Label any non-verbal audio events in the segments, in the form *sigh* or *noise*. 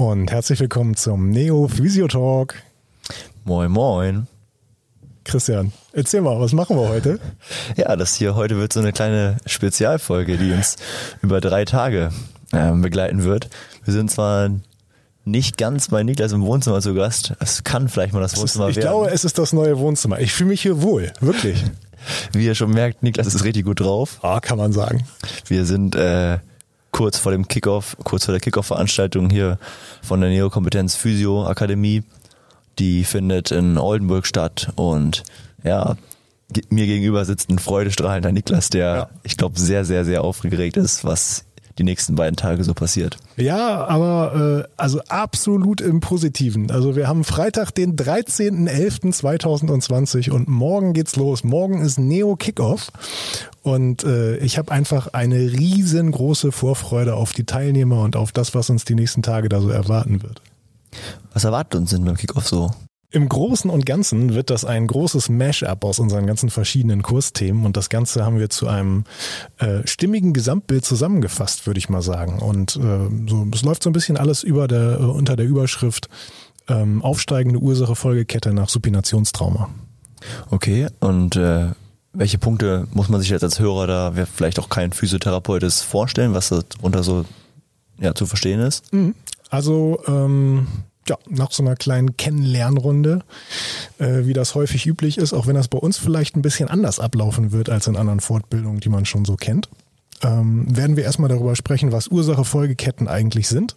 und herzlich willkommen zum Neo Physio Talk. Moin, moin. Christian, erzähl mal, was machen wir heute? *laughs* Ja, das hier heute wird so eine kleine Spezialfolge, die uns über drei Tage äh, begleiten wird. Wir sind zwar nicht ganz bei Niklas im Wohnzimmer zu Gast. Es kann vielleicht mal das Wohnzimmer ist, ich werden. Ich glaube, es ist das neue Wohnzimmer. Ich fühle mich hier wohl, wirklich. *laughs* Wie ihr schon merkt, Niklas ist richtig gut drauf. Ah, kann man sagen. Wir sind äh, kurz vor dem Kickoff, kurz vor der Kickoff-Veranstaltung hier von der Neokompetenz Physio Akademie. Die findet in Oldenburg statt und ja, mir gegenüber sitzt ein freudestrahlender Niklas, der, ja. ich glaube, sehr, sehr, sehr aufgeregt ist, was die nächsten beiden Tage so passiert. Ja, aber äh, also absolut im Positiven. Also wir haben Freitag, den 13.11.2020 und morgen geht's los. Morgen ist Neo Kickoff und äh, ich habe einfach eine riesengroße Vorfreude auf die Teilnehmer und auf das, was uns die nächsten Tage da so erwarten wird. Was erwartet uns denn beim Kickoff so? Im Großen und Ganzen wird das ein großes Mash-up aus unseren ganzen verschiedenen Kursthemen und das Ganze haben wir zu einem äh, stimmigen Gesamtbild zusammengefasst, würde ich mal sagen. Und äh, so, es läuft so ein bisschen alles über der, äh, unter der Überschrift ähm, aufsteigende Ursache Folgekette nach Supinationstrauma. Okay, und äh, welche Punkte muss man sich jetzt als Hörer da, wer vielleicht auch kein Physiotherapeut ist, vorstellen, was darunter so ja, zu verstehen ist? Mhm. Also ähm, ja, nach so einer kleinen Kennenlernrunde, äh, wie das häufig üblich ist, auch wenn das bei uns vielleicht ein bisschen anders ablaufen wird als in anderen Fortbildungen, die man schon so kennt, ähm, werden wir erstmal darüber sprechen, was Ursache-Folgeketten eigentlich sind.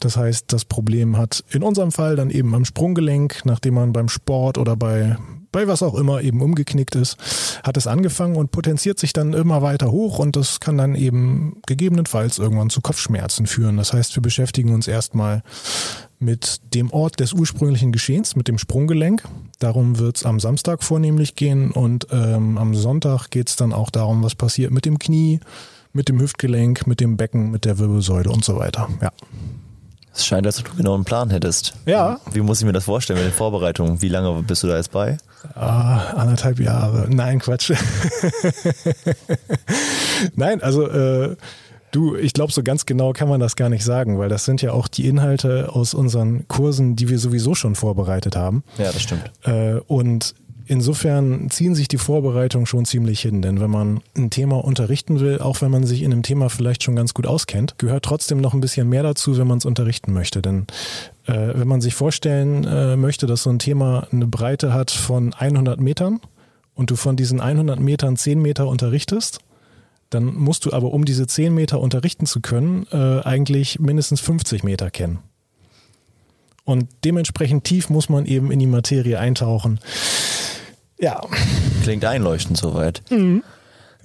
Das heißt, das Problem hat in unserem Fall dann eben am Sprunggelenk, nachdem man beim Sport oder bei, bei was auch immer eben umgeknickt ist, hat es angefangen und potenziert sich dann immer weiter hoch und das kann dann eben gegebenenfalls irgendwann zu Kopfschmerzen führen. Das heißt, wir beschäftigen uns erstmal mit dem Ort des ursprünglichen Geschehens, mit dem Sprunggelenk. Darum wird es am Samstag vornehmlich gehen und ähm, am Sonntag geht es dann auch darum, was passiert mit dem Knie, mit dem Hüftgelenk, mit dem Becken, mit der Wirbelsäule und so weiter. Ja. Es scheint, dass du genau einen Plan hättest. Ja. Wie muss ich mir das vorstellen mit den Vorbereitungen? Wie lange bist du da jetzt bei? Ah, anderthalb Jahre. Nein, Quatsch. *laughs* Nein, also äh, Du, ich glaube, so ganz genau kann man das gar nicht sagen, weil das sind ja auch die Inhalte aus unseren Kursen, die wir sowieso schon vorbereitet haben. Ja, das stimmt. Äh, und insofern ziehen sich die Vorbereitungen schon ziemlich hin, denn wenn man ein Thema unterrichten will, auch wenn man sich in einem Thema vielleicht schon ganz gut auskennt, gehört trotzdem noch ein bisschen mehr dazu, wenn man es unterrichten möchte. Denn äh, wenn man sich vorstellen äh, möchte, dass so ein Thema eine Breite hat von 100 Metern und du von diesen 100 Metern 10 Meter unterrichtest, dann musst du aber, um diese 10 Meter unterrichten zu können, äh, eigentlich mindestens 50 Meter kennen. Und dementsprechend tief muss man eben in die Materie eintauchen. Ja. Klingt einleuchtend soweit. Mhm.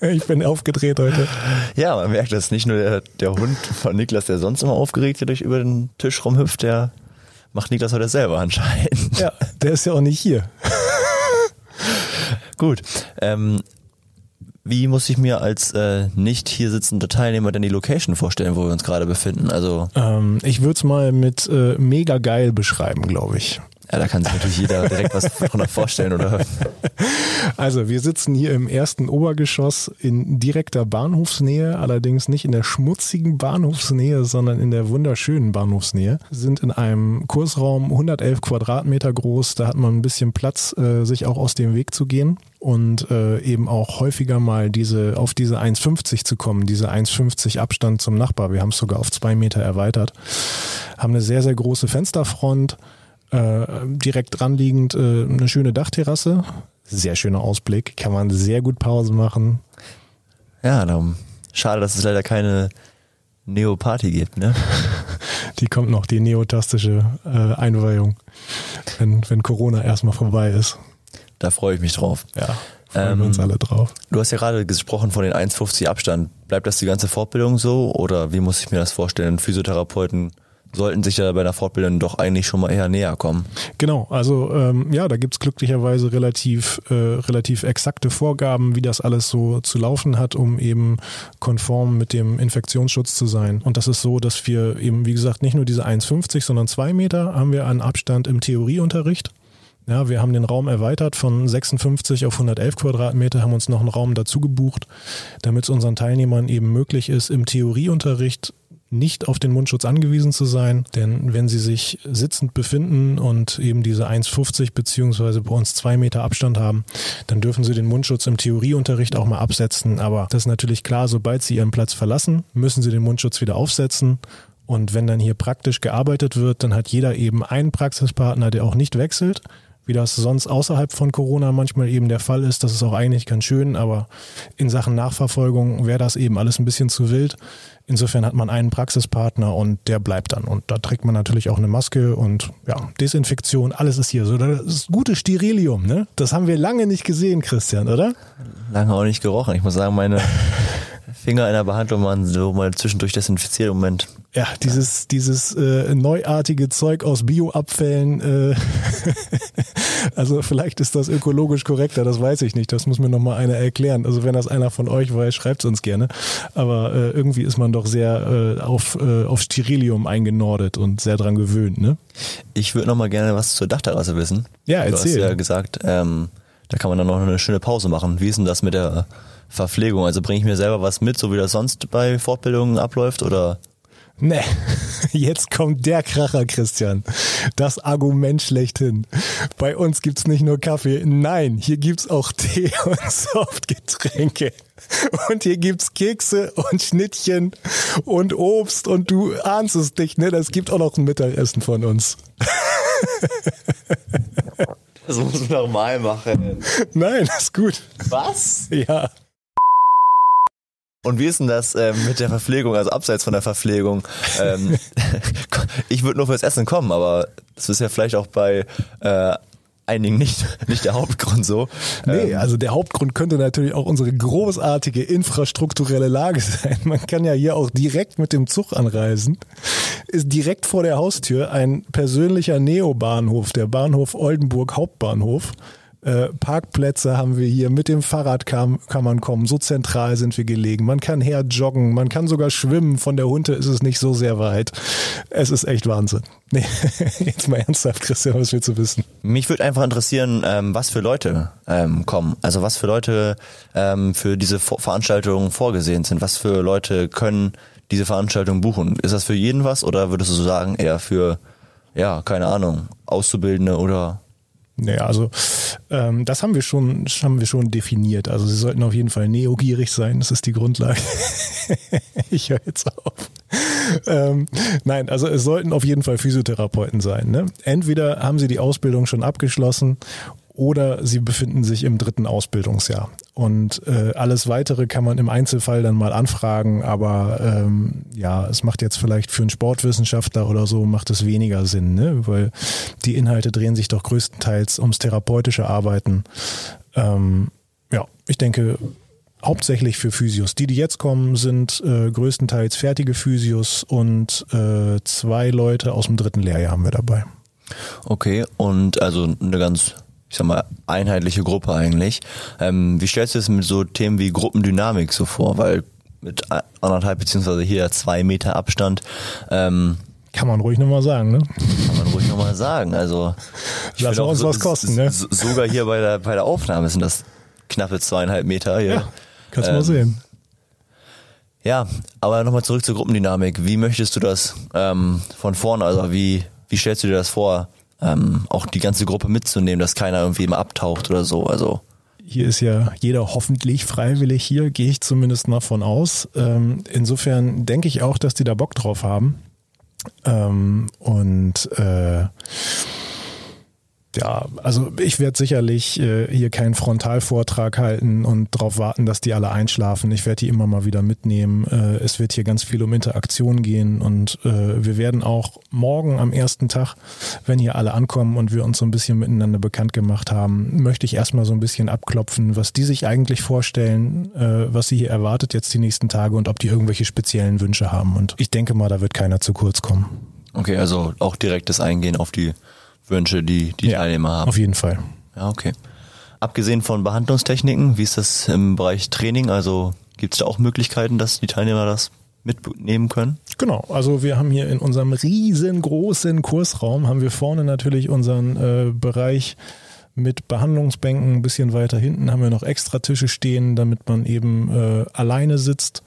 Ich bin aufgedreht heute. Ja, man merkt, dass nicht nur der, der Hund von Niklas, der sonst immer aufgeregt durch über den Tisch rumhüpft, der macht Niklas heute selber anscheinend. Ja, der ist ja auch nicht hier. *laughs* Gut. Ähm, wie muss ich mir als äh, nicht hier sitzender Teilnehmer denn die Location vorstellen, wo wir uns gerade befinden? Also ähm, ich würde es mal mit äh, mega geil beschreiben, glaube ich. Ja, da kann sich natürlich jeder direkt was drunter vorstellen, oder? *laughs* Also, wir sitzen hier im ersten Obergeschoss in direkter Bahnhofsnähe, allerdings nicht in der schmutzigen Bahnhofsnähe, sondern in der wunderschönen Bahnhofsnähe. Sind in einem Kursraum 111 Quadratmeter groß, da hat man ein bisschen Platz, äh, sich auch aus dem Weg zu gehen und äh, eben auch häufiger mal diese auf diese 1,50 zu kommen, diese 1,50 Abstand zum Nachbar. Wir haben es sogar auf zwei Meter erweitert. Haben eine sehr, sehr große Fensterfront äh, direkt dranliegend äh, eine schöne Dachterrasse. Sehr schöner Ausblick. Kann man sehr gut Pause machen. Ja, darum. Schade, dass es leider keine Neo-Party gibt, ne? *laughs* die kommt noch, die neotastische äh, Einweihung, wenn, wenn Corona erstmal vorbei ist. Da freue ich mich drauf. Ja, freuen ähm, wir uns alle drauf. Du hast ja gerade gesprochen von den 1,50 Abstand. Bleibt das die ganze Fortbildung so oder wie muss ich mir das vorstellen? Physiotherapeuten sollten sich ja bei der Fortbildung doch eigentlich schon mal eher näher kommen. Genau, also ähm, ja, da gibt's glücklicherweise relativ, äh, relativ exakte Vorgaben, wie das alles so zu laufen hat, um eben konform mit dem Infektionsschutz zu sein. Und das ist so, dass wir eben, wie gesagt, nicht nur diese 1,50, sondern zwei Meter haben wir an Abstand im Theorieunterricht. Ja, wir haben den Raum erweitert von 56 auf 111 Quadratmeter, haben uns noch einen Raum dazu gebucht, damit es unseren Teilnehmern eben möglich ist, im Theorieunterricht nicht auf den Mundschutz angewiesen zu sein, denn wenn sie sich sitzend befinden und eben diese 1,50 beziehungsweise bei uns zwei Meter Abstand haben, dann dürfen sie den Mundschutz im Theorieunterricht auch mal absetzen. Aber das ist natürlich klar, sobald sie ihren Platz verlassen, müssen sie den Mundschutz wieder aufsetzen. Und wenn dann hier praktisch gearbeitet wird, dann hat jeder eben einen Praxispartner, der auch nicht wechselt wie das sonst außerhalb von Corona manchmal eben der Fall ist. Das ist auch eigentlich ganz schön, aber in Sachen Nachverfolgung wäre das eben alles ein bisschen zu wild. Insofern hat man einen Praxispartner und der bleibt dann. Und da trägt man natürlich auch eine Maske und ja, Desinfektion, alles ist hier so. Das ist gute Sterilium, ne? Das haben wir lange nicht gesehen, Christian, oder? Lange auch nicht gerochen. Ich muss sagen, meine Finger in der Behandlung waren so mal zwischendurch desinfiziert im Moment. Ja, dieses, dieses äh, neuartige Zeug aus Bioabfällen, äh, *laughs* also vielleicht ist das ökologisch korrekter, das weiß ich nicht. Das muss mir nochmal einer erklären. Also wenn das einer von euch weiß, schreibt es uns gerne. Aber äh, irgendwie ist man doch sehr äh, auf, äh, auf Sterilium eingenordet und sehr dran gewöhnt, ne? Ich würde nochmal gerne was zur Dachterrasse wissen. Ja, erzähl. Du hast ja gesagt, ähm, da kann man dann noch eine schöne Pause machen. Wie ist denn das mit der Verpflegung? Also bringe ich mir selber was mit, so wie das sonst bei Fortbildungen abläuft oder Nee, *laughs* jetzt kommt der Kracher, Christian. Das Argument schlechthin. Bei uns gibt's nicht nur Kaffee, nein, hier gibt's auch *laughs* Tee und Softgetränke. Und hier gibt's Kekse und Schnittchen und Obst und du ahnst es nicht, ne? Das gibt auch noch ein Mittagessen von uns. *laughs* Das muss man normal machen. Nein, ist gut. Was? Ja. Und wie ist denn das äh, mit der Verpflegung, also abseits von der Verpflegung? Ähm, *laughs* ich würde nur fürs Essen kommen, aber das ist ja vielleicht auch bei äh, einigen nicht, *laughs* nicht der Hauptgrund so. Nee, ähm, also der Hauptgrund könnte natürlich auch unsere großartige infrastrukturelle Lage *laughs* sein. Man kann ja hier auch direkt mit dem Zug anreisen. Ist direkt vor der Haustür ein persönlicher Neobahnhof, der Bahnhof Oldenburg Hauptbahnhof. Äh, Parkplätze haben wir hier, mit dem Fahrrad kann, kann man kommen, so zentral sind wir gelegen. Man kann her joggen, man kann sogar schwimmen, von der Hunte ist es nicht so sehr weit. Es ist echt Wahnsinn. *laughs* Nee, jetzt mal ernsthaft, Christian, was willst du wissen? Mich würde einfach interessieren, ähm, was für Leute ähm, kommen. Also was für Leute ähm, für diese Veranstaltungen vorgesehen sind. Was für Leute können diese Veranstaltung buchen? Ist das für jeden was oder würdest du sagen, eher für, ja, keine Ahnung, Auszubildende oder naja, also ähm, das haben wir schon, haben wir schon definiert. Also sie sollten auf jeden Fall neogierig sein, das ist die Grundlage. *laughs* ich höre jetzt auf. Ähm, nein, also es sollten auf jeden Fall Physiotherapeuten sein. Ne? Entweder haben sie die Ausbildung schon abgeschlossen oder sie befinden sich im dritten Ausbildungsjahr. Und äh, alles weitere kann man im Einzelfall dann mal anfragen, aber ähm, ja, es macht jetzt vielleicht für einen Sportwissenschaftler oder so, macht es weniger Sinn, ne? weil die Inhalte drehen sich doch größtenteils ums therapeutische Arbeiten. Ähm, ja, ich denke, hauptsächlich für Physios. Die, die jetzt kommen, sind äh, größtenteils fertige Physios und äh, zwei Leute aus dem dritten Lehrjahr haben wir dabei. Okay, und also eine ganz ich sag mal, einheitliche Gruppe eigentlich. Ähm, wie stellst du es mit so Themen wie Gruppendynamik so vor? Weil mit anderthalb beziehungsweise hier zwei Meter Abstand ähm, kann man ruhig nochmal sagen, ne? Kann man ruhig nochmal sagen. Also ich Lass uns so, was kosten, ne? Sogar hier bei der bei der Aufnahme sind das knappe zweieinhalb Meter hier. Ja, kannst ähm, mal sehen. Ja, aber nochmal zurück zur Gruppendynamik. Wie möchtest du das ähm, von vorne, also wie, wie stellst du dir das vor? Ähm, auch die ganze Gruppe mitzunehmen, dass keiner irgendwie immer abtaucht oder so. Also hier ist ja jeder hoffentlich freiwillig hier, gehe ich zumindest mal von aus. Ähm, insofern denke ich auch, dass die da Bock drauf haben. Ähm, und äh, ja, also ich werde sicherlich äh, hier keinen Frontalvortrag halten und darauf warten, dass die alle einschlafen. Ich werde die immer mal wieder mitnehmen. Äh, es wird hier ganz viel um Interaktion gehen und äh, wir werden auch morgen am ersten Tag, wenn hier alle ankommen und wir uns so ein bisschen miteinander bekannt gemacht haben, möchte ich erstmal so ein bisschen abklopfen, was die sich eigentlich vorstellen, äh, was sie hier erwartet jetzt die nächsten Tage und ob die irgendwelche speziellen Wünsche haben. Und ich denke mal, da wird keiner zu kurz kommen. Okay, also auch direktes Eingehen auf die Wünsche, die die ja, Teilnehmer haben. Auf jeden Fall. Ja, okay. Abgesehen von Behandlungstechniken, wie ist das im Bereich Training? Also gibt es da auch Möglichkeiten, dass die Teilnehmer das mitnehmen können? Genau, also wir haben hier in unserem riesengroßen Kursraum, haben wir vorne natürlich unseren äh, Bereich mit Behandlungsbänken. Ein bisschen weiter hinten haben wir noch extra Tische stehen, damit man eben äh, alleine sitzt.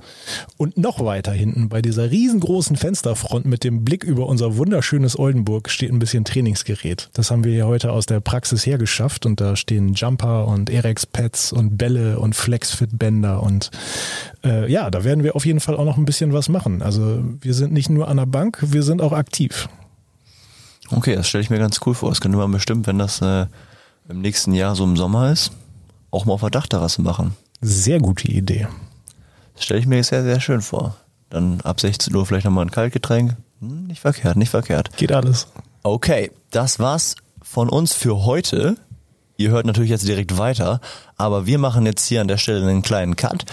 Und noch weiter hinten bei dieser riesengroßen Fensterfront mit dem Blick über unser wunderschönes Oldenburg steht ein bisschen Trainingsgerät. Das haben wir hier heute aus der Praxis hergeschafft und da stehen Jumper und Erex-Pads und Bälle und Flexfit-Bänder und äh, ja, da werden wir auf jeden Fall auch noch ein bisschen was machen. Also wir sind nicht nur an der Bank, wir sind auch aktiv. Okay, das stelle ich mir ganz cool vor. Das könnte man bestimmt, wenn das äh, im nächsten Jahr so im Sommer ist, auch mal auf der Dachterrasse machen. Sehr gute Idee. Das stelle ich mir sehr, sehr schön vor. Dann ab 16 Uhr vielleicht nochmal ein Kaltgetränk. Hm, nicht verkehrt, nicht verkehrt. Geht alles. Okay, das war's von uns für heute. Ihr hört natürlich jetzt direkt weiter, aber wir machen jetzt hier an der Stelle einen kleinen Cut,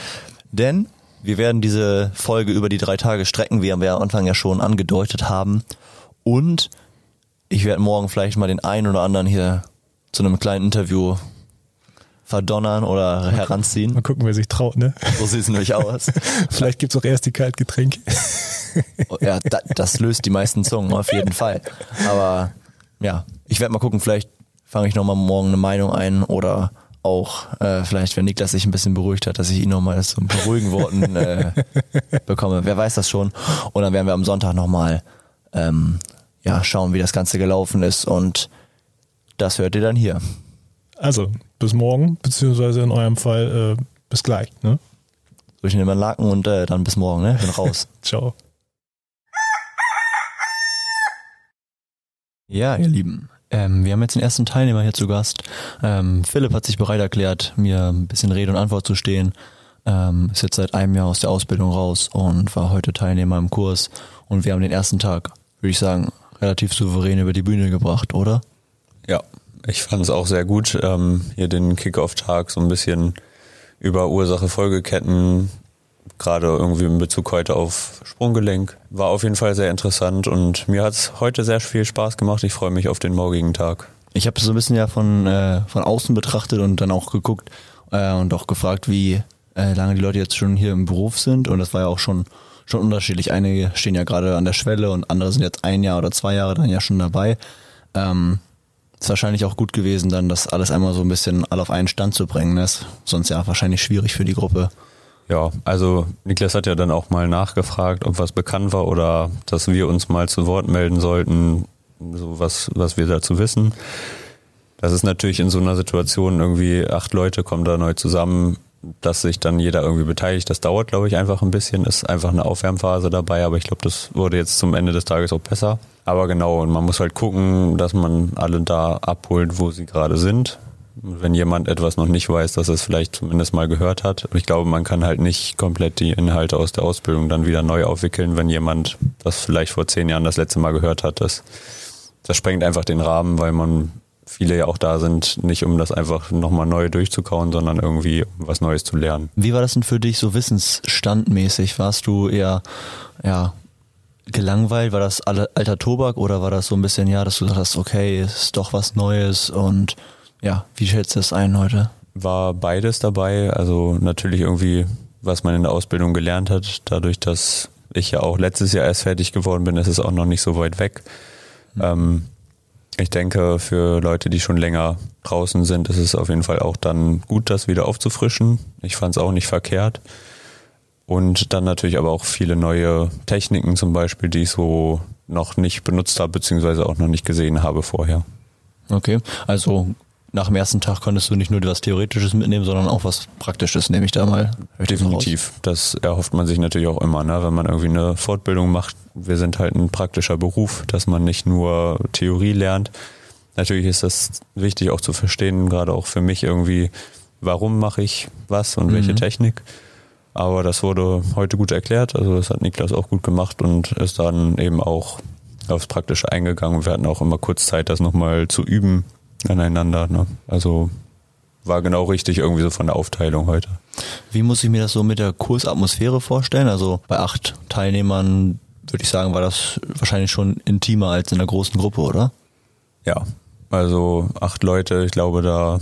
denn wir werden diese Folge über die drei Tage strecken, wie wir am Anfang ja schon angedeutet haben. Und ich werde morgen vielleicht mal den einen oder anderen hier zu einem kleinen Interview verdonnern oder mal heranziehen. Mal gucken, wer sich traut, ne? So sieht es nämlich *laughs* aus. Vielleicht gibt's auch erst die Kaltgetränke. Oh, ja, da, das löst die meisten Zungen auf jeden Fall. Aber ja, ich werde mal gucken, vielleicht fange ich nochmal morgen eine Meinung ein oder auch äh, vielleicht, wenn Niklas sich ein bisschen beruhigt hat, dass ich ihn nochmal so ein paar ruhigen Worten äh, *laughs* bekomme. Wer weiß das schon. Und dann werden wir am Sonntag nochmal ähm, ja, schauen, wie das Ganze gelaufen ist und das hört ihr dann hier. Also, bis morgen, beziehungsweise in eurem Fall äh, bis gleich, ne? So, ich nehme einen Laken und äh, dann bis morgen, ne? Bin *laughs* raus. Ciao. Ja, ihr Lieben. Ähm, wir haben jetzt den ersten Teilnehmer hier zu Gast. Ähm, Philipp hat sich bereit erklärt, mir ein bisschen Rede und Antwort zu stehen. Ähm, ist jetzt seit einem Jahr aus der Ausbildung raus und war heute Teilnehmer im Kurs. Und wir haben den ersten Tag, würde ich sagen, relativ souverän über die Bühne gebracht, oder? Ich fand es auch sehr gut, ähm, hier den Kickoff-Tag so ein bisschen über Ursache-Folgeketten, gerade irgendwie in Bezug heute auf Sprunggelenk. War auf jeden Fall sehr interessant und mir hat es heute sehr viel Spaß gemacht. Ich freue mich auf den morgigen Tag. Ich habe so ein bisschen ja von, äh, von außen betrachtet und dann auch geguckt äh, und auch gefragt, wie äh, lange die Leute jetzt schon hier im Beruf sind und das war ja auch schon schon unterschiedlich. Einige stehen ja gerade an der Schwelle und andere sind jetzt ein Jahr oder zwei Jahre dann ja schon dabei. Ähm, ist wahrscheinlich auch gut gewesen, dann das alles einmal so ein bisschen alle auf einen Stand zu bringen. Das ist sonst ja wahrscheinlich schwierig für die Gruppe. Ja, also Niklas hat ja dann auch mal nachgefragt, ob was bekannt war oder dass wir uns mal zu Wort melden sollten, so was, was wir dazu wissen. Das ist natürlich in so einer Situation irgendwie acht Leute kommen da neu zusammen, dass sich dann jeder irgendwie beteiligt. Das dauert, glaube ich, einfach ein bisschen. Ist einfach eine Aufwärmphase dabei, aber ich glaube, das wurde jetzt zum Ende des Tages auch besser. Aber genau, und man muss halt gucken, dass man alle da abholt, wo sie gerade sind. Wenn jemand etwas noch nicht weiß, dass es vielleicht zumindest mal gehört hat. Ich glaube, man kann halt nicht komplett die Inhalte aus der Ausbildung dann wieder neu aufwickeln, wenn jemand das vielleicht vor zehn Jahren das letzte Mal gehört hat. Das, das sprengt einfach den Rahmen, weil man viele ja auch da sind, nicht um das einfach nochmal neu durchzukauen, sondern irgendwie um was Neues zu lernen. Wie war das denn für dich so wissensstandmäßig? Warst du eher, ja, gelangweilt? War das alter Tobak oder war das so ein bisschen, ja, dass du dachtest, okay, es ist doch was Neues und ja, wie schätzt du das ein heute? War beides dabei, also natürlich irgendwie, was man in der Ausbildung gelernt hat, dadurch, dass ich ja auch letztes Jahr erst fertig geworden bin, ist es auch noch nicht so weit weg. Mhm. Ähm, ich denke, für Leute, die schon länger draußen sind, ist es auf jeden Fall auch dann gut, das wieder aufzufrischen. Ich fand es auch nicht verkehrt. Und dann natürlich aber auch viele neue Techniken zum Beispiel, die ich so noch nicht benutzt habe, beziehungsweise auch noch nicht gesehen habe vorher. Okay, also nach dem ersten Tag konntest du nicht nur was Theoretisches mitnehmen, sondern auch was Praktisches, nehme ich da mal. Definitiv. Das erhofft man sich natürlich auch immer, ne? wenn man irgendwie eine Fortbildung macht. Wir sind halt ein praktischer Beruf, dass man nicht nur Theorie lernt. Natürlich ist das wichtig auch zu verstehen, gerade auch für mich irgendwie, warum mache ich was und mhm. welche Technik. Aber das wurde heute gut erklärt, also das hat Niklas auch gut gemacht und ist dann eben auch aufs Praktische eingegangen. Wir hatten auch immer kurz Zeit, das nochmal zu üben aneinander. Ne? Also war genau richtig irgendwie so von der Aufteilung heute. Wie muss ich mir das so mit der Kursatmosphäre vorstellen? Also bei acht Teilnehmern würde ich sagen, war das wahrscheinlich schon intimer als in der großen Gruppe, oder? Ja, also acht Leute, ich glaube, da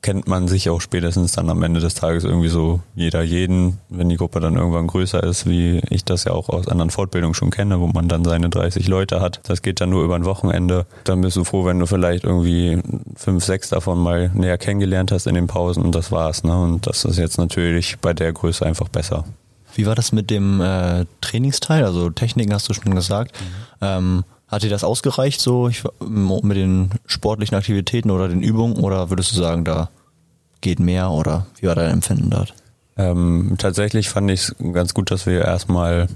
kennt man sich auch spätestens dann am Ende des Tages irgendwie so jeder jeden, wenn die Gruppe dann irgendwann größer ist, wie ich das ja auch aus anderen Fortbildungen schon kenne, wo man dann seine 30 Leute hat. Das geht dann nur über ein Wochenende. Dann bist du froh, wenn du vielleicht irgendwie fünf, sechs davon mal näher kennengelernt hast in den Pausen und das war's. Ne? Und das ist jetzt natürlich bei der Größe einfach besser. Wie war das mit dem äh, Trainingsteil? Also Techniken hast du schon gesagt. Mhm. Ähm, hat dir das ausgereicht, so ich, mit den sportlichen Aktivitäten oder den Übungen? Oder würdest du sagen, da geht mehr? Oder wie war dein Empfinden dort? Ähm, tatsächlich fand ich es ganz gut, dass wir erstmal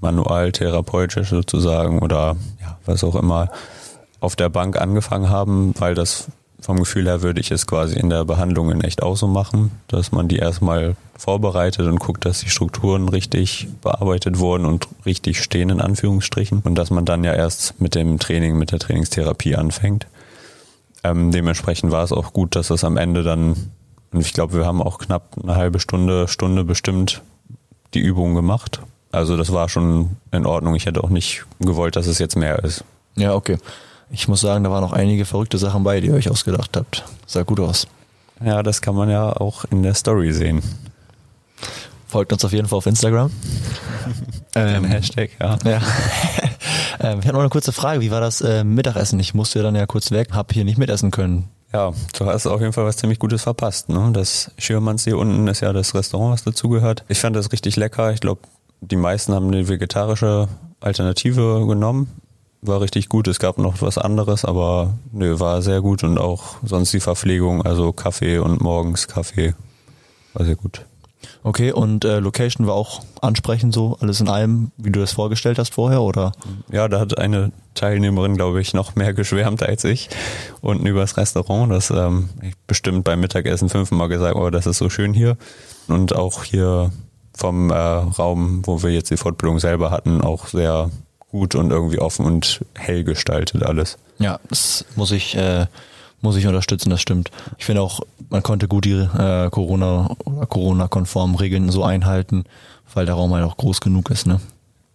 manual therapeutisch sozusagen oder ja, was auch immer auf der Bank angefangen haben, weil das vom Gefühl her würde ich es quasi in der Behandlung in echt auch so machen, dass man die erstmal vorbereitet und guckt, dass die Strukturen richtig bearbeitet wurden und richtig stehen in Anführungsstrichen und dass man dann ja erst mit dem Training, mit der Trainingstherapie anfängt. Ähm, dementsprechend war es auch gut, dass das am Ende dann, und ich glaube, wir haben auch knapp eine halbe Stunde, Stunde bestimmt die Übung gemacht. Also das war schon in Ordnung. Ich hätte auch nicht gewollt, dass es jetzt mehr ist. Ja, okay. Ich muss sagen, da waren noch einige verrückte Sachen bei, die ihr euch ausgedacht habt. Sah gut aus. Ja, das kann man ja auch in der Story sehen. Folgt uns auf jeden Fall auf Instagram. *laughs* ähm, Hashtag, ja. ja. *laughs* ähm, ich habe noch eine kurze Frage. Wie war das äh, Mittagessen? Ich musste ja dann ja kurz weg, habe hier nicht mitessen können. Ja, du hast auf jeden Fall was ziemlich Gutes verpasst. Ne? Das Schirmanns hier unten ist ja das Restaurant, was dazugehört. Ich fand das richtig lecker. Ich glaube, die meisten haben eine vegetarische Alternative genommen war richtig gut. Es gab noch was anderes, aber nö, war sehr gut und auch sonst die Verpflegung, also Kaffee und morgens Kaffee, war sehr gut. Okay, und äh, Location war auch ansprechend so, alles in allem, wie du das vorgestellt hast vorher, oder? Ja, da hat eine Teilnehmerin, glaube ich, noch mehr *laughs* geschwärmt als ich. Unten übers Restaurant, das ähm, ich bestimmt beim Mittagessen fünfmal gesagt, oh, das ist so schön hier. Und auch hier vom äh, Raum, wo wir jetzt die Fortbildung selber hatten, auch sehr gut und irgendwie offen und hell gestaltet alles. Ja, das muss ich, äh, muss ich unterstützen, das stimmt. Ich finde auch, man konnte gut die äh, Corona oder Corona-konformen Regeln so einhalten, weil der Raum halt auch groß genug ist, ne?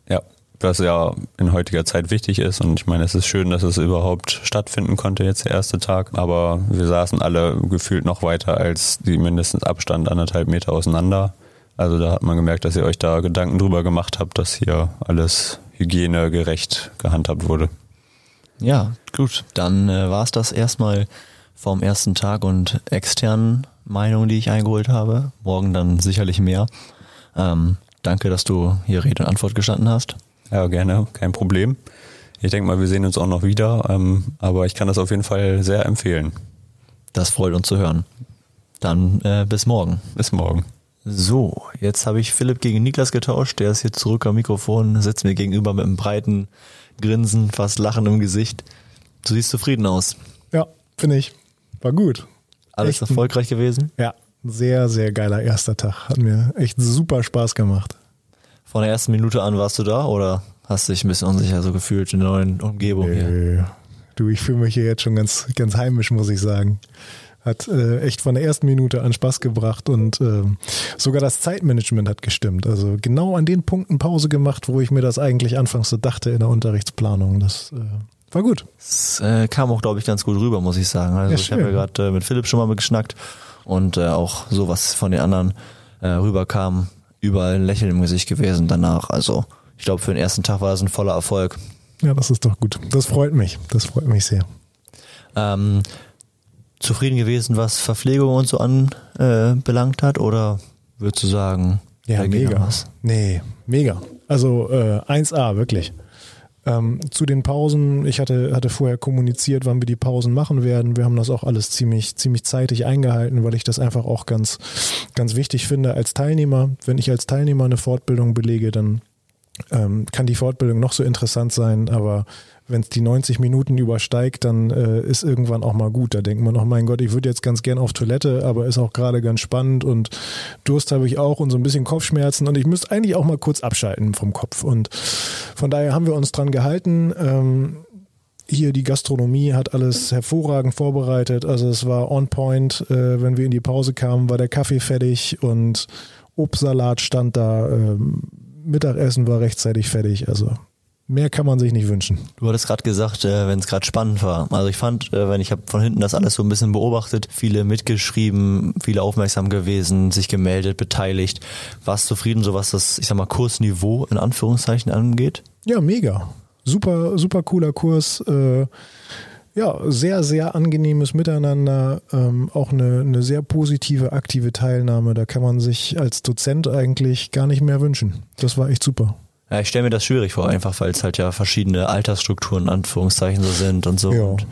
Ja, was ja in heutiger Zeit wichtig ist. Und ich meine, es ist schön, dass es überhaupt stattfinden konnte, jetzt der erste Tag. Aber wir saßen alle gefühlt noch weiter als die mindestens Abstand anderthalb Meter auseinander. Also da hat man gemerkt, dass ihr euch da Gedanken drüber gemacht habt, dass hier alles hygienegerecht gehandhabt wurde. Ja, gut. Dann äh, war es das erstmal vom ersten Tag und externen Meinungen, die ich eingeholt habe. Morgen dann sicherlich mehr. Ähm, danke, dass du hier Rede und Antwort gestanden hast. Ja, gerne, kein Problem. Ich denke mal, wir sehen uns auch noch wieder, ähm, aber ich kann das auf jeden Fall sehr empfehlen. Das freut uns zu hören. Dann äh, bis morgen. Bis morgen. So, jetzt habe ich Philipp gegen Niklas getauscht. Der ist hier zurück am Mikrofon, sitzt mir gegenüber mit einem breiten Grinsen, fast Lachen im Gesicht. Du siehst zufrieden aus. Ja, finde ich. War gut. Alles echt erfolgreich gewesen? Ja, sehr, sehr geiler erster Tag. Hat mir echt super Spaß gemacht. Von der ersten Minute an warst du da oder hast du dich ein bisschen unsicher so gefühlt in der neuen Umgebung nee. hier? Du, ich fühle mich hier jetzt schon ganz, ganz heimisch, muss ich sagen. Hat äh, echt von der ersten Minute an Spaß gebracht und äh, sogar das Zeitmanagement hat gestimmt. Also genau an den Punkten Pause gemacht, wo ich mir das eigentlich anfangs so dachte in der Unterrichtsplanung. Das äh, war gut. Es äh, kam auch, glaube ich, ganz gut rüber, muss ich sagen. Also ja, ich habe ja gerade äh, mit Philipp schon mal geschnackt und äh, auch sowas von den anderen rüberkam, überall ein Lächeln im Gesicht gewesen danach. Also ich glaube, für den ersten Tag war das ein voller Erfolg. Ja, das ist doch gut. Das freut mich. Das freut mich sehr. Ähm, zufrieden gewesen, was Verpflegung und so anbelangt äh, hat? Oder würdest du sagen, ja, mega. Was? Nee, mega. Also äh, 1A, wirklich. Ähm, zu den Pausen, ich hatte, hatte vorher kommuniziert, wann wir die Pausen machen werden. Wir haben das auch alles ziemlich, ziemlich zeitig eingehalten, weil ich das einfach auch ganz, ganz wichtig finde als Teilnehmer. Wenn ich als Teilnehmer eine Fortbildung belege, dann ähm, kann die Fortbildung noch so interessant sein, aber wenn es die 90 Minuten übersteigt, dann äh, ist irgendwann auch mal gut. Da denkt man, oh mein Gott, ich würde jetzt ganz gern auf Toilette, aber ist auch gerade ganz spannend und Durst habe ich auch und so ein bisschen Kopfschmerzen und ich müsste eigentlich auch mal kurz abschalten vom Kopf. Und von daher haben wir uns dran gehalten. Ähm, hier die Gastronomie hat alles hervorragend vorbereitet. Also es war on point. Äh, wenn wir in die Pause kamen, war der Kaffee fertig und Obstsalat stand da. Ähm, Mittagessen war rechtzeitig fertig. Also Mehr kann man sich nicht wünschen. Du hattest gerade gesagt, äh, wenn es gerade spannend war. Also ich fand, äh, wenn ich habe von hinten das alles so ein bisschen beobachtet, viele mitgeschrieben, viele aufmerksam gewesen, sich gemeldet, beteiligt. Warst zufrieden, so was das, ich sag mal, Kursniveau in Anführungszeichen angeht? Ja, mega. Super, super cooler Kurs. Äh, ja, sehr, sehr angenehmes Miteinander, ähm, auch eine, eine sehr positive, aktive Teilnahme. Da kann man sich als Dozent eigentlich gar nicht mehr wünschen. Das war echt super. Ja, ich stelle mir das schwierig vor, einfach weil es halt ja verschiedene Altersstrukturen Anführungszeichen so sind und so. Ja. Und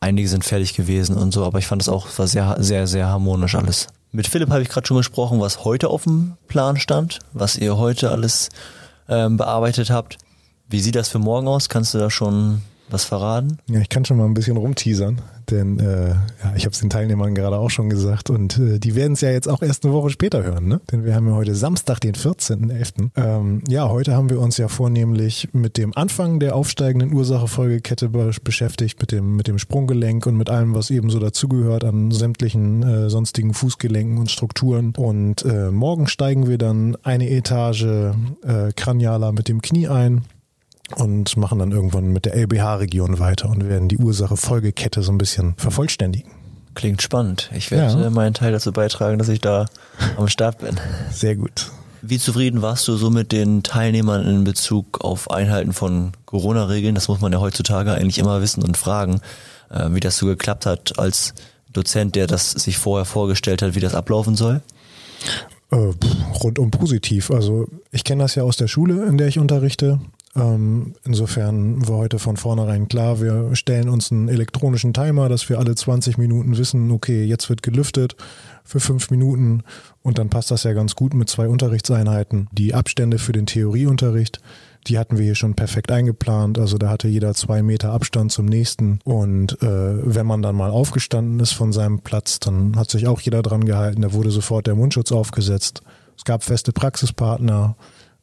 einige sind fertig gewesen und so, aber ich fand es auch war sehr, sehr, sehr harmonisch alles. Mit Philipp habe ich gerade schon gesprochen, was heute auf dem Plan stand, was ihr heute alles ähm, bearbeitet habt. Wie sieht das für morgen aus? Kannst du da schon was verraten? Ja, ich kann schon mal ein bisschen rumteasern, denn äh, ja, ich habe es den Teilnehmern gerade auch schon gesagt und äh, die werden es ja jetzt auch erst eine Woche später hören, ne? Denn wir haben ja heute Samstag, den 14.11. Ähm, ja, heute haben wir uns ja vornehmlich mit dem Anfang der aufsteigenden Ursache-Folgekette be beschäftigt, mit dem, mit dem Sprunggelenk und mit allem, was eben so dazugehört an sämtlichen äh, sonstigen Fußgelenken und Strukturen. Und äh, morgen steigen wir dann eine Etage äh, kranialer mit dem Knie ein und machen dann irgendwann mit der LBH-Region weiter und werden die Ursache-Folgekette so ein bisschen vervollständigen. Klingt spannend. Ich werde Ja. äh, meinen Teil dazu beitragen, dass ich da am Start bin. Sehr gut. Wie zufrieden warst du so mit den Teilnehmern in Bezug auf Einhalten von Corona-Regeln? Das muss man ja heutzutage eigentlich immer wissen und fragen, äh, wie das so geklappt hat als Dozent, der das sich vorher vorgestellt hat, wie das ablaufen soll. Äh, rundum positiv. Also ich kenne das ja aus der Schule, in der ich unterrichte. Ähm, insofern war heute von vornherein klar, wir stellen uns einen elektronischen Timer, dass wir alle 20 Minuten wissen, okay, jetzt wird gelüftet für fünf Minuten und dann passt das ja ganz gut mit zwei Unterrichtseinheiten. Die Abstände für den Theorieunterricht, die hatten wir hier schon perfekt eingeplant. Also da hatte jeder zwei Meter Abstand zum nächsten. Und äh, wenn man dann mal aufgestanden ist von seinem Platz, dann hat sich auch jeder dran gehalten. Da wurde sofort der Mundschutz aufgesetzt. Es gab feste Praxispartner.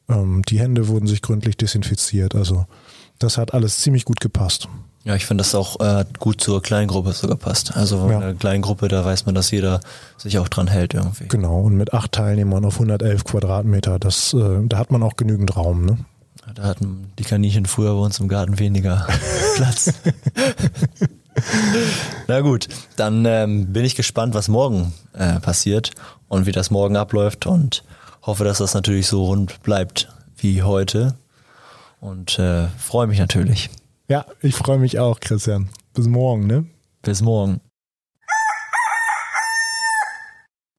Ähm, die Hände wurden sich gründlich desinfiziert. Also das hat alles ziemlich gut gepasst. Ja, ich finde das auch äh, gut zur Kleingruppe so gepasst. Also Ja. in einer Kleingruppe, da weiß man, dass jeder sich auch dran hält irgendwie. Genau. Und mit acht Teilnehmern auf 111 Quadratmeter, das, äh, da hat man auch genügend Raum. Ne? Da hatten die Kaninchen früher bei uns im Garten weniger *laughs* Platz. *laughs* Na gut, dann ähm, bin ich gespannt, was morgen äh, passiert und wie das morgen abläuft und hoffe, dass das natürlich so rund bleibt wie heute und äh, freue mich natürlich. Ja, ich freue mich auch, Christian. Bis morgen, ne? Bis morgen.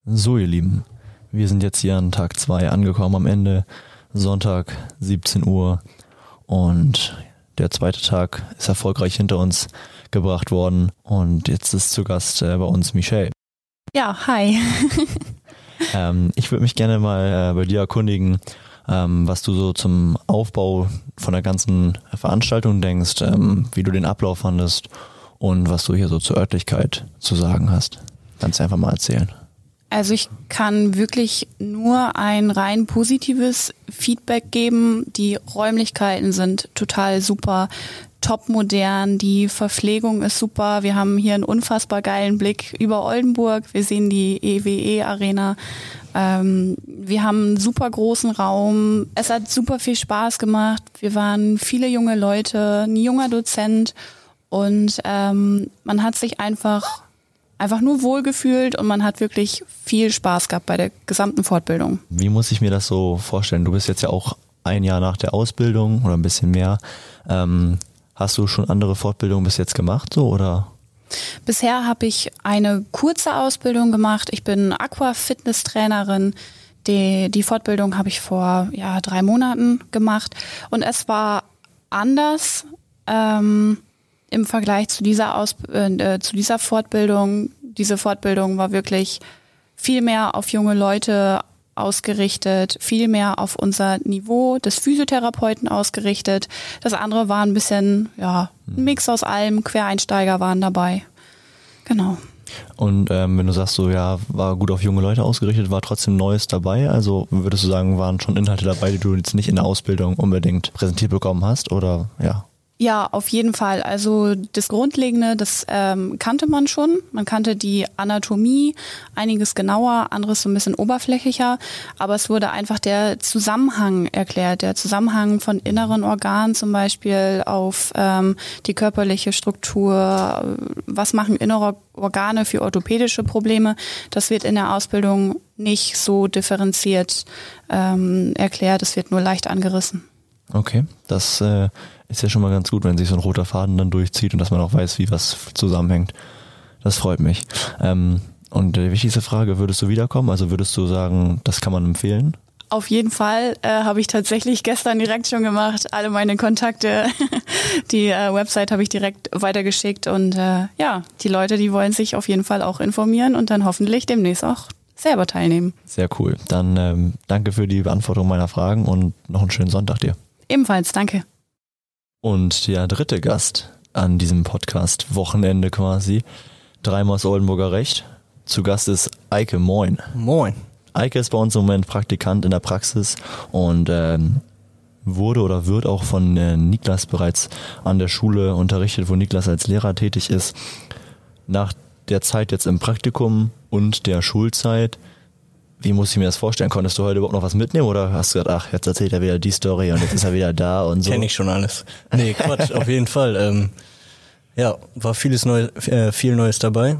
So, ihr Lieben, wir sind jetzt hier an Tag 2 angekommen am Ende. Sonntag, 17 Uhr. Und der zweite Tag ist erfolgreich hinter uns gebracht worden. Und jetzt ist zu Gast äh, bei uns Michelle. Ja, hi. *laughs* Ähm, ich würde mich gerne mal äh, bei dir erkundigen, ähm, was du so zum Aufbau von der ganzen Veranstaltung denkst, ähm, wie du den Ablauf fandest und was du hier so zur Örtlichkeit zu sagen hast. Kannst du einfach mal erzählen. Also ich kann wirklich nur ein rein positives Feedback geben. Die Räumlichkeiten sind total super, top modern, die Verpflegung ist super. Wir haben hier einen unfassbar geilen Blick über Oldenburg. Wir sehen die EWE Arena. Ähm, wir haben einen super großen Raum. Es hat super viel Spaß gemacht. Wir waren viele junge Leute, ein junger Dozent und ähm, man hat sich einfach einfach nur wohlgefühlt und man hat wirklich viel Spaß gehabt bei der gesamten Fortbildung. Wie muss ich mir das so vorstellen? Du bist jetzt ja auch ein Jahr nach der Ausbildung oder ein bisschen mehr. Ähm, hast du schon andere Fortbildungen bis jetzt gemacht, so oder? Bisher habe ich eine kurze Ausbildung gemacht. Ich bin Aqua-Fitness-Trainerin. Die, die Fortbildung habe ich vor ja, drei Monaten gemacht und es war anders ähm, im Vergleich zu dieser, Aus äh, zu dieser Fortbildung. Diese Fortbildung war wirklich viel mehr auf junge Leute ausgerichtet, viel mehr auf unser Niveau des Physiotherapeuten ausgerichtet. Das andere war ein bisschen, ja, ein Mix aus allem. Quereinsteiger waren dabei. Genau. Und ähm, wenn du sagst, so ja, war gut auf junge Leute ausgerichtet, war trotzdem Neues dabei. Also würdest du sagen, waren schon Inhalte dabei, die du jetzt nicht in der Ausbildung unbedingt präsentiert bekommen hast? Oder ja? Ja, auf jeden Fall. Also das Grundlegende, das ähm, kannte man schon. Man kannte die Anatomie, einiges genauer, anderes so ein bisschen oberflächlicher. Aber es wurde einfach der Zusammenhang erklärt, der Zusammenhang von inneren Organen zum Beispiel auf ähm, die körperliche Struktur. Was machen innere Organe für orthopädische Probleme? Das wird in der Ausbildung nicht so differenziert ähm, erklärt. Es wird nur leicht angerissen. Okay, das äh, ist ja schon mal ganz gut, wenn sich so ein roter Faden dann durchzieht und dass man auch weiß, wie was zusammenhängt. Das freut mich. Ähm, und die wichtigste Frage, würdest du wiederkommen? Also würdest du sagen, das kann man empfehlen? Auf jeden Fall äh, habe ich tatsächlich gestern direkt schon gemacht. Alle meine Kontakte, *laughs* die äh, Website habe ich direkt weitergeschickt und äh, ja, die Leute, die wollen sich auf jeden Fall auch informieren und dann hoffentlich demnächst auch selber teilnehmen. Sehr cool. Dann ähm, danke für die Beantwortung meiner Fragen und noch einen schönen Sonntag dir. Ebenfalls, danke. Und der dritte Gast an diesem Podcast, Wochenende quasi, dreimal aus Oldenburger Recht. Zu Gast ist Eike Moin. Moin. Eike ist bei uns im Moment Praktikant in der Praxis und ähm, wurde oder wird auch von äh, Niklas bereits an der Schule unterrichtet, wo Niklas als Lehrer tätig ist. Nach der Zeit jetzt im Praktikum und der Schulzeit wie muss ich mir das vorstellen? Konntest du heute überhaupt noch was mitnehmen oder hast du gesagt, ach, jetzt erzählt er wieder die Story und jetzt ist er wieder da und so? Kenn ich schon alles. Nee, Quatsch, auf jeden Fall. Ähm, ja, war vieles Neues, äh, viel Neues dabei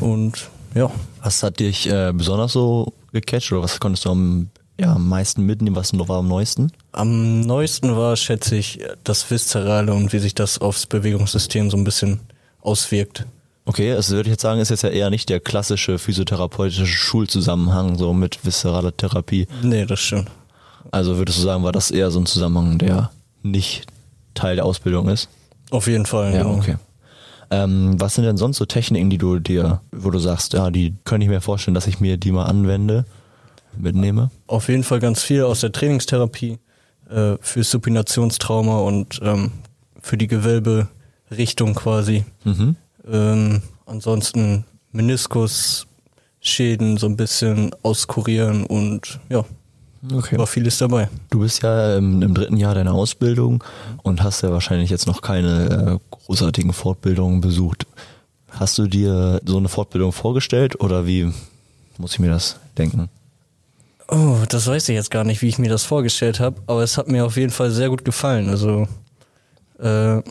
und ja. Was hat dich äh, besonders so gecatcht oder was konntest du am, ja, am meisten mitnehmen? Was war am neuesten? Am neuesten war, schätze ich, das Viszerale und wie sich das aufs Bewegungssystem so ein bisschen auswirkt. Okay, also würde ich jetzt sagen, ist jetzt ja eher nicht der klassische physiotherapeutische Schulzusammenhang so mit viszeraler Therapie. Nee, das stimmt. Also würdest du sagen, war das eher so ein Zusammenhang, der nicht Teil der Ausbildung ist? Auf jeden Fall. Ja, genau. okay. Ähm, was sind denn sonst so Techniken, die du dir, wo du sagst, ja, die könnte ich mir vorstellen, dass ich mir die mal anwende, mitnehme? Auf jeden Fall ganz viel aus der Trainingstherapie äh, für Supinationstrauma und ähm, für die Gewölberichtung quasi. Mhm. Ähm, ansonsten Meniskusschäden so ein bisschen auskurieren und ja, okay. war vieles dabei. Du bist ja im, im, dritten Jahr deiner Ausbildung und hast ja wahrscheinlich jetzt noch keine äh, großartigen Fortbildungen besucht. Hast du dir so eine Fortbildung vorgestellt oder wie muss ich mir das denken? Oh, das weiß ich jetzt gar nicht, wie ich mir das vorgestellt habe, aber es hat mir auf jeden Fall sehr gut gefallen. Also äh,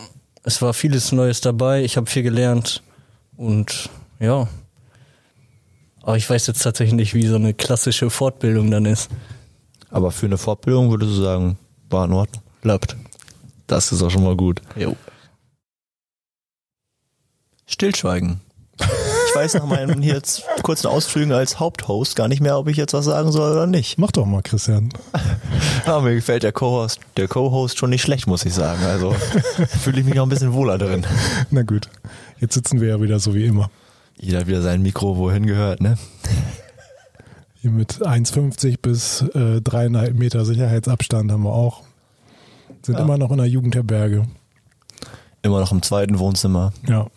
es war vieles Neues dabei, ich habe viel gelernt und ja. Aber ich weiß jetzt tatsächlich nicht, wie so eine klassische Fortbildung dann ist. Aber für eine Fortbildung würdest du sagen, war in Ordnung? Klappt. Das ist auch schon mal gut. Jo. Stillschweigen *laughs* ich weiß nach meinen jetzt kurzen Ausflügen als Haupthost gar nicht mehr, ob ich jetzt was sagen soll oder nicht. Mach doch mal, Christian. *laughs* Ja, mir gefällt der Co-Host, der Co-Host schon nicht schlecht, muss ich sagen. Also *laughs* fühle ich mich auch ein bisschen wohler drin. Na gut, jetzt sitzen wir ja wieder so wie immer. Jeder hat wieder sein Mikro, wohin gehört, ne? Hier mit 1,50 bis äh, dreieinhalb Meter Sicherheitsabstand haben wir auch. Sind ja. immer noch in der Jugendherberge. Immer noch im zweiten Wohnzimmer. Ja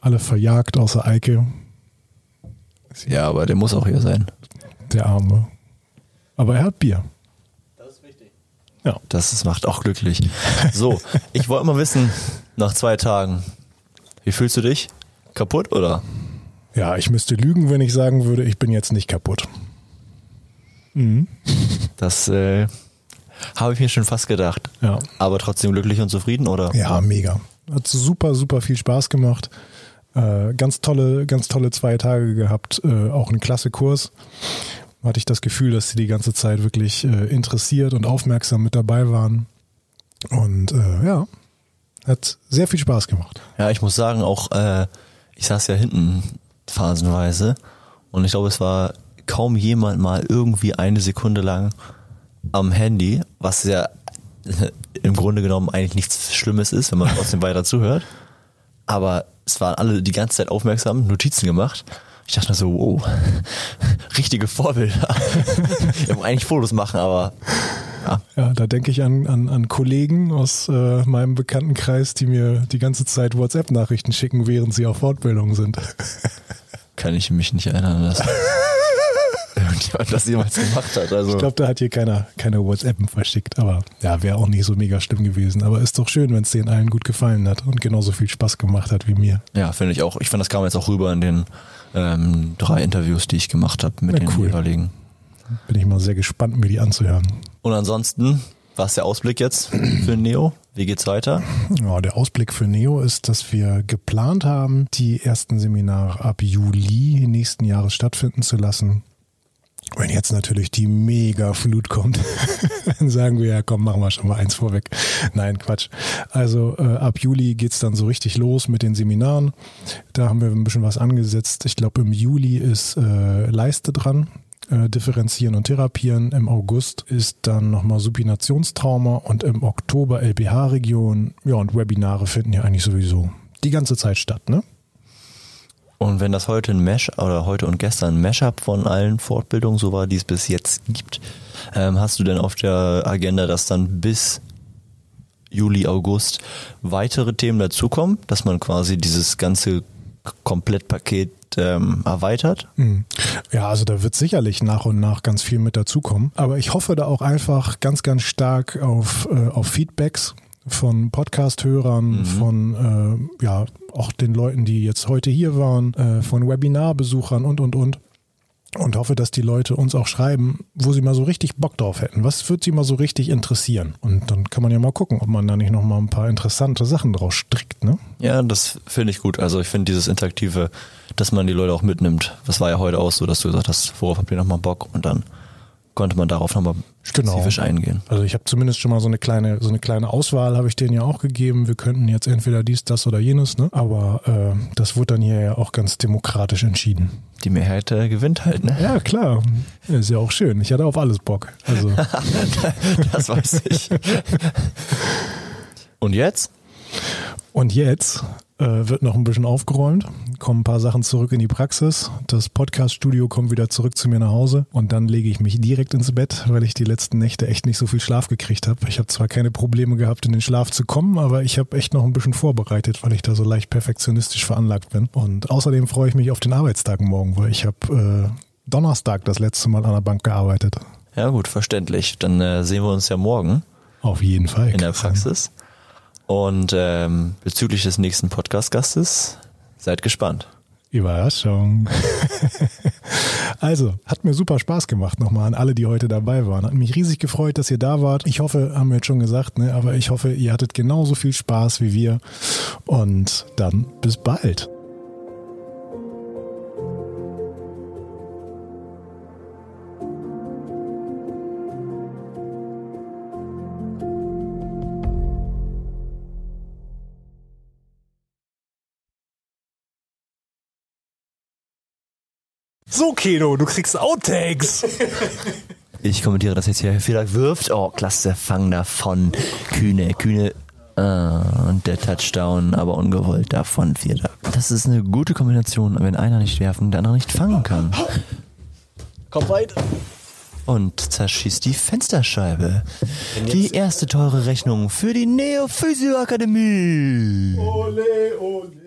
alle verjagt außer Eike. Ja, aber der muss auch hier sein. Der Arme. Aber er hat Bier. Das ist wichtig. Ja. Das, das macht auch glücklich. So, ich wollte mal wissen, nach zwei Tagen, wie fühlst du dich? Kaputt oder? Ja, ich müsste lügen, wenn ich sagen würde, ich bin jetzt nicht kaputt. Mhm. Das äh, habe ich mir schon fast gedacht. Ja. Aber trotzdem glücklich und zufrieden, oder? Ja, mega. Hat super, super viel Spaß gemacht. Äh, ganz tolle, ganz tolle zwei Tage gehabt, äh, auch ein klasse Kurs. Hatte ich das Gefühl, dass sie die ganze Zeit wirklich äh, interessiert und aufmerksam mit dabei waren. Und äh, ja, hat sehr viel Spaß gemacht. Ja, ich muss sagen, auch äh, ich saß ja hinten phasenweise und ich glaube, es war kaum jemand mal irgendwie eine Sekunde lang am Handy, was ja *laughs* im Grunde genommen eigentlich nichts Schlimmes ist, wenn man trotzdem weiter zuhört. Aber es waren alle die ganze Zeit aufmerksam, Notizen gemacht. Ich dachte mir so, wow, *laughs* richtige Vorbilder. *laughs* Wir wollen eigentlich Fotos machen, aber ja. ja da denke ich an, an, an Kollegen aus äh, meinem Bekanntenkreis, die mir die ganze Zeit WhatsApp-Nachrichten schicken, während sie auf Fortbildung sind. Kann ich mich nicht erinnern lassen. *laughs* *laughs* irgendjemand das jemals gemacht hat. Also Ich glaube, da hat hier keiner keine WhatsAppen verschickt, aber ja, wäre auch nicht so mega schlimm gewesen. Aber ist doch schön, wenn es denen allen gut gefallen hat und genauso viel Spaß gemacht hat wie mir. ja, finde ich auch. Ich fand, das kam jetzt auch rüber in den ähm, drei Interviews, die ich gemacht habe mit Ja, den cool. jeweiligen. Bin ich mal sehr gespannt, mir die anzuhören. Und ansonsten, was ist der Ausblick jetzt für Neo? Wie geht's weiter? Ja, der Ausblick für Neo ist, dass wir geplant haben, die ersten Seminare ab Juli nächsten Jahres stattfinden zu lassen. Wenn jetzt natürlich die Mega-Flut kommt, *laughs* dann sagen wir ja, komm, machen wir schon mal eins vorweg. Nein, Quatsch. Also äh, ab Juli geht's dann so richtig los mit den Seminaren. Da haben wir ein bisschen was angesetzt. Ich glaube, im Juli ist äh, Leiste dran. Äh, differenzieren und therapieren. Im August ist dann nochmal Supinationstrauma und im Oktober LBH-Region. Ja, und Webinare finden ja eigentlich sowieso die ganze Zeit statt, ne? Und wenn das heute ein Mesh oder heute und gestern ein Mashup von allen Fortbildungen so war, die es bis jetzt gibt, ähm, hast du denn auf der Agenda, dass dann bis Juli, August weitere Themen dazukommen, dass man quasi dieses ganze Komplettpaket ähm, erweitert? Hm. Ja, also da wird sicherlich nach und nach ganz viel mit dazukommen. Aber ich hoffe da auch einfach ganz, ganz stark auf, äh, auf Feedbacks von Podcast-Hörern, von äh, ja auch den Leuten, die jetzt heute hier waren, äh, von Webinarbesuchern und und und. Und hoffe, dass die Leute uns auch schreiben, wo sie mal so richtig Bock drauf hätten. Was würde sie mal so richtig interessieren? Und dann kann man ja mal gucken, ob man da nicht noch mal ein paar interessante Sachen draus strickt, ne? Ja, das finde ich gut. Also ich finde dieses Interaktive, dass man die Leute auch mitnimmt. Das war ja heute auch so, dass du gesagt hast, worauf habt ihr nochmal Bock? Und dann konnte man darauf nochmal spezifisch eingehen. Also ich habe zumindest schon mal so eine kleine, so eine kleine Auswahl habe ich denen ja auch gegeben. Wir könnten jetzt entweder dies, das oder jenes, ne? Aber äh, das wurde dann hier ja auch ganz demokratisch entschieden. Die Mehrheit äh, gewinnt halt, ne? Ja, klar. Ist ja auch schön. Ich hatte auf alles Bock. Also *laughs* Das weiß ich. *laughs* Und jetzt? Und jetzt äh, wird noch ein bisschen aufgeräumt, kommen ein paar Sachen zurück in die Praxis. Das Podcast-Studio kommt wieder zurück zu mir nach Hause und dann lege ich mich direkt ins Bett, weil ich die letzten Nächte echt nicht so viel Schlaf gekriegt habe. Ich habe zwar keine Probleme gehabt, in den Schlaf zu kommen, aber ich habe echt noch ein bisschen vorbereitet, weil ich da so leicht perfektionistisch veranlagt bin. Und außerdem freue ich mich auf den Arbeitstag morgen, weil ich habe äh, Donnerstag das letzte Mal an der Bank gearbeitet. Ja gut, verständlich. Dann äh, sehen wir uns ja morgen Auf jeden Fall. in der. Praxis. Und ähm, bezüglich des nächsten Podcast-Gastes, seid gespannt. Überraschung. *laughs* also, hat mir super Spaß gemacht nochmal an alle, die heute dabei waren. Hat mich riesig gefreut, dass ihr da wart. Ich hoffe, haben wir jetzt schon gesagt, ne, aber ich hoffe, ihr hattet genauso viel Spaß wie wir. Und dann bis bald. So, Keno, du kriegst Outtakes. Ich kommentiere das jetzt hier. Vielleicht wirft. Oh, klasse Fang davon. Kühne, Kühne. Ah, und der Touchdown, aber ungewollt davon Vierter. Das ist eine gute Kombination, wenn einer nicht werfen, der andere nicht fangen kann. Komm weiter. Und zerschießt die Fensterscheibe. Die erste teure Rechnung für die Neo Physio Akademie. Ole, ole.